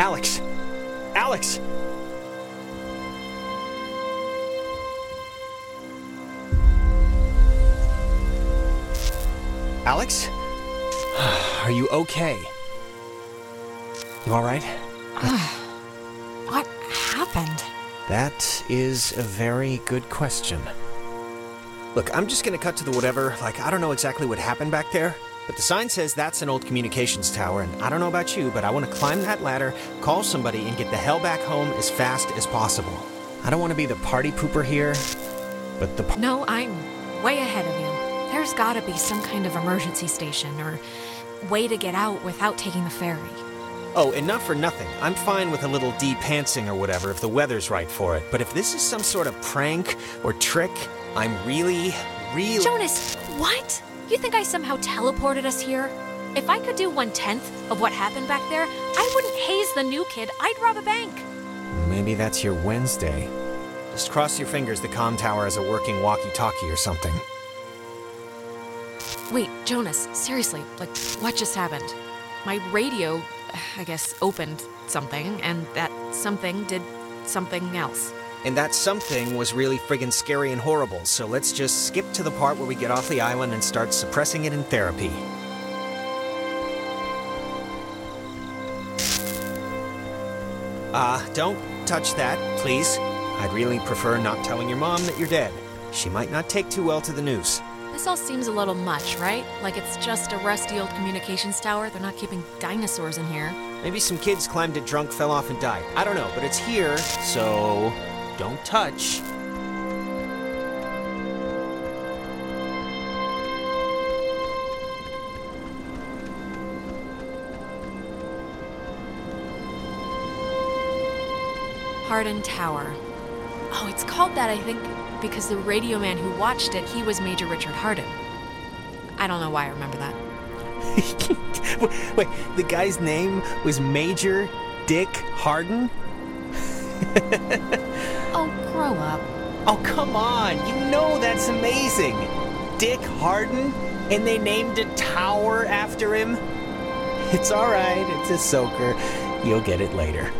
Alex! Alex! Alex? Are you okay? You alright? Uh, what happened? That is a very good question. Look, I'm just gonna cut to the whatever. Like, I don't know exactly what happened back there, but the sign says that's an old communications tower, and I don't know about you, but I wanna climb that ladder, call somebody, and get the hell back home as fast as possible. I don't wanna be the party pooper here, but the. No, I'm way ahead of you. There's gotta be some kind of emergency station or way to get out without taking the ferry. Oh, enough for nothing. I'm fine with a little de-pantsing or whatever if the weather's right for it. But if this is some sort of prank or trick, I'm really, really. Jonas, what? You think I somehow teleported us here? If I could do one tenth of what happened back there, I wouldn't haze the new kid. I'd rob a bank. Maybe that's your Wednesday. Just cross your fingers the comm tower has a working walkie-talkie or something. Wait, Jonas, seriously, like, what just happened? My radio, I guess, opened something, and that something did something else. And that something was really friggin' scary and horrible, so let's just skip to the part where we get off the island and start suppressing it in therapy. Ah, don't touch that, please. I'd really prefer not telling your mom that you're dead. She might not take too well to the news. This all seems a little much, right? Like it's just a rusty old communications tower. They're not keeping dinosaurs in here. Maybe some kids climbed it drunk, fell off, and died. I don't know, but it's here, so don't touch. Hardin Tower. Oh, it's called that, I think, because the radio man who watched it, he was Major Richard Hardin. I don't know why I remember that. Wait, the guy's name was Major Dick Harden? Oh, grow up. Oh, come on. You know that's amazing. Dick Harden? And they named a tower after him? It's all right. It's a soaker. You'll get it later.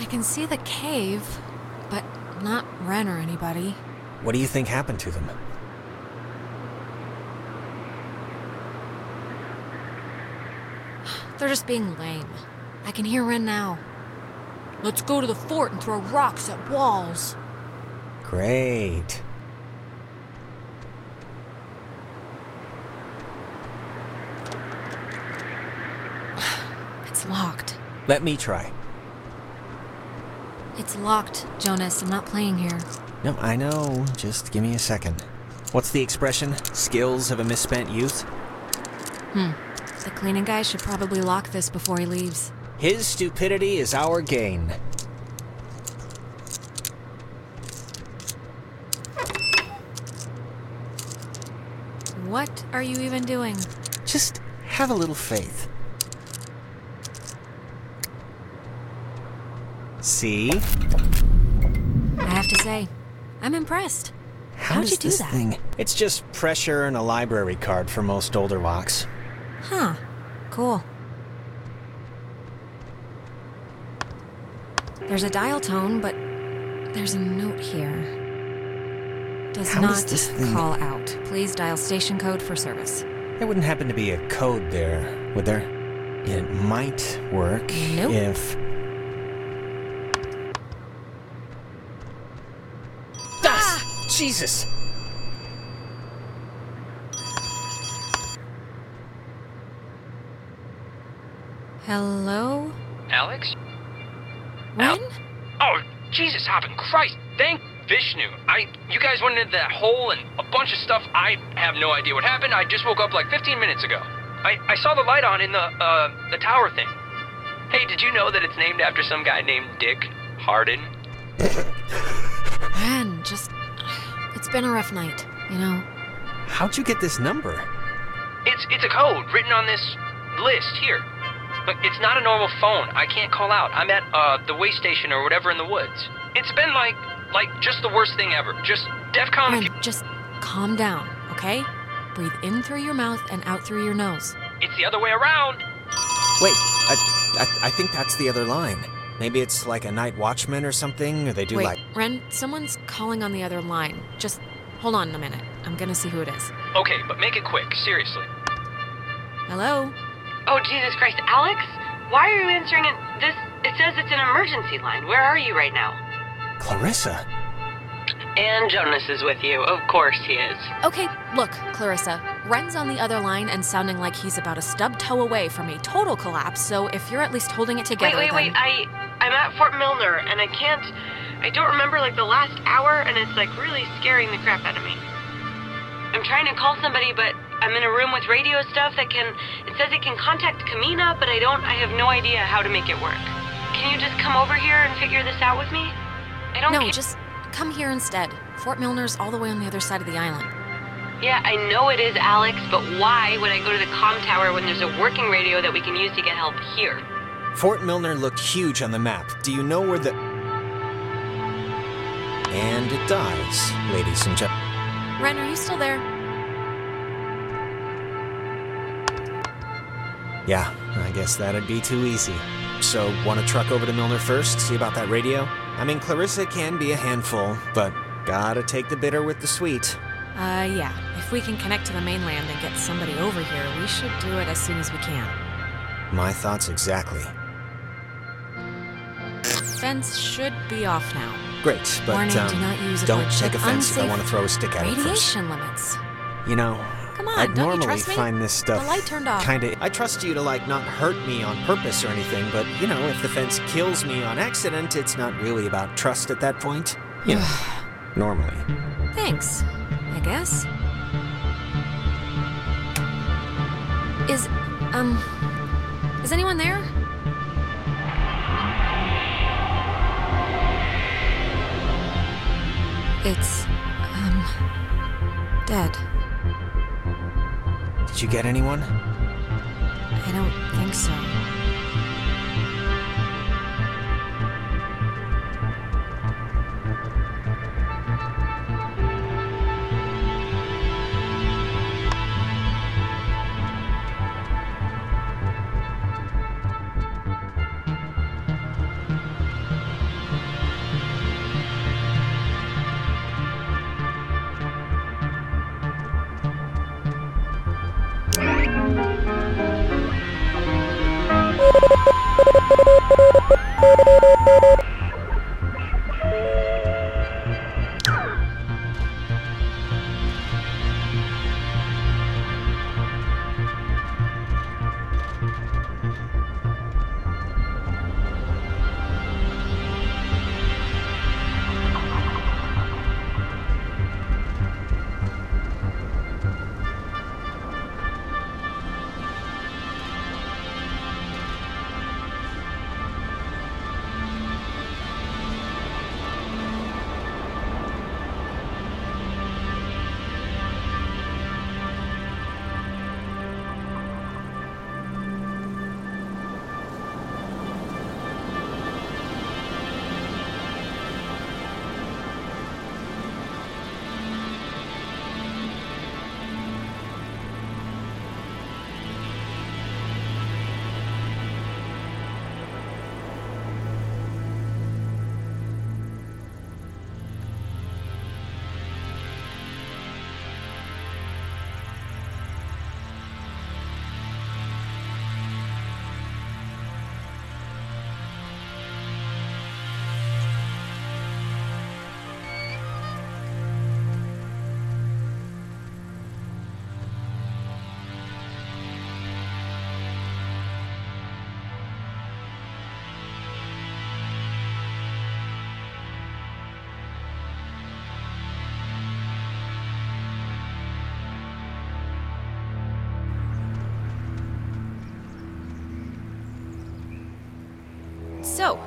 I can see the cave, but not Ren or anybody. What do you think happened to them? They're just being lame. I can hear Ren now. Let's go to the fort and throw rocks at walls. Great. It's locked. Let me try. It's locked, Jonas. I'm not playing here. No, I know. Just give me a second. What's the expression? Skills of a misspent youth? Hmm. The cleaning guy should probably lock this before he leaves. His stupidity is our gain. What are you even doing? Just have a little faith. See? I have to say, I'm impressed. How How'd you do that? thing? It's just pressure and a library card for most older locks. Huh. Cool. There's a dial tone, but there's a note here. Does How not does this thing- call out. Please dial station code for service. There wouldn't happen to be a code there, would there? It might work Nope. if. Ah! Jesus! Hello? Alex? Ren? Oh, Jesus, Hoppin' Christ! Thank Vishnu. I, you guys went into that hole and a bunch of stuff. I have no idea what happened. I just woke up like 15 minutes ago. I, I saw the light on in the, uh, the tower thing. Hey, did you know that it's named after some guy named Dick Hardin? Ren, just. It's been a rough night, you know? How'd you get this number? It's, it's a code written on this list here. But it's not a normal phone. I can't call out. I'm at, uh, the way station or whatever in the woods. It's been like, like just the worst thing ever. Just DEFCON. Ren, just calm down, okay? Breathe in through your mouth and out through your nose. It's the other way around. Wait, I, I, I think that's the other line. Maybe it's like a night watchman or something, or they do Wait, like. Ren, someone's calling on the other line. Just hold on a minute. I'm gonna see who it is. Okay, but make it quick. Seriously. Hello? Oh, Jesus Christ, Alex? Why are you answering it? This, it says it's an emergency line. Where are you right now? Clarissa! And Jonas is with you. Of course he is. Okay, look, Clarissa. Ren's on the other line and sounding like he's about a stub toe away from a total collapse, so if you're at least holding it together, wait, wait, then... wait. I, I'm at Fort Milner, and I can't. I don't remember like the last hour, and it's like really scaring the crap out of me. I'm trying to call somebody, but I'm in a room with radio stuff that can. It says it can contact Camena, but I don't. I have no idea how to make it work. Can you just come over here and figure this out with me? I don't. No, ca- just come here instead. Fort Milner's all the way on the other side of the island. Yeah, I know it is, Alex, but why would I go to the comm tower when there's a working radio that we can use to get help here? Fort Milner looked huge on the map. Do you know where the. And it dies, ladies and gentlemen. Ren, are you still there? Yeah, I guess that'd be too easy. So, want to truck over to Milner first, see about that radio? I mean, Clarissa can be a handful, but gotta take the bitter with the sweet. Uh, yeah. If we can connect to the mainland and get somebody over here, we should do it as soon as we can. My thoughts exactly. Fence should be off now. Great, but Warning, um, do not use a don't take of offense if I want to throw a stick at it first. Radiation limits. You know, Come on, I'd normally trust me? find this stuff The light turned off. Kinda. I trust you to like not hurt me on purpose or anything, but you know, if the fence kills me on accident, it's not really about trust at that point. You know, normally. Thanks, I guess. Is, um, is anyone there? It's, um, dead. Did you get anyone? I don't think so. So,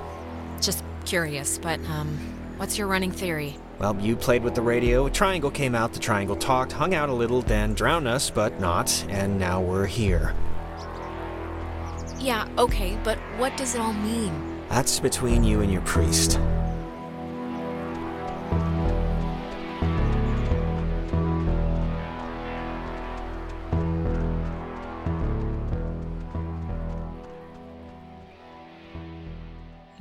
just curious, but, um, what's your running theory? Well, you played with the radio, a triangle came out, the triangle talked, hung out a little, then drowned us, but not, and now we're here. Yeah, okay, but what does it all mean? That's between you and your priest.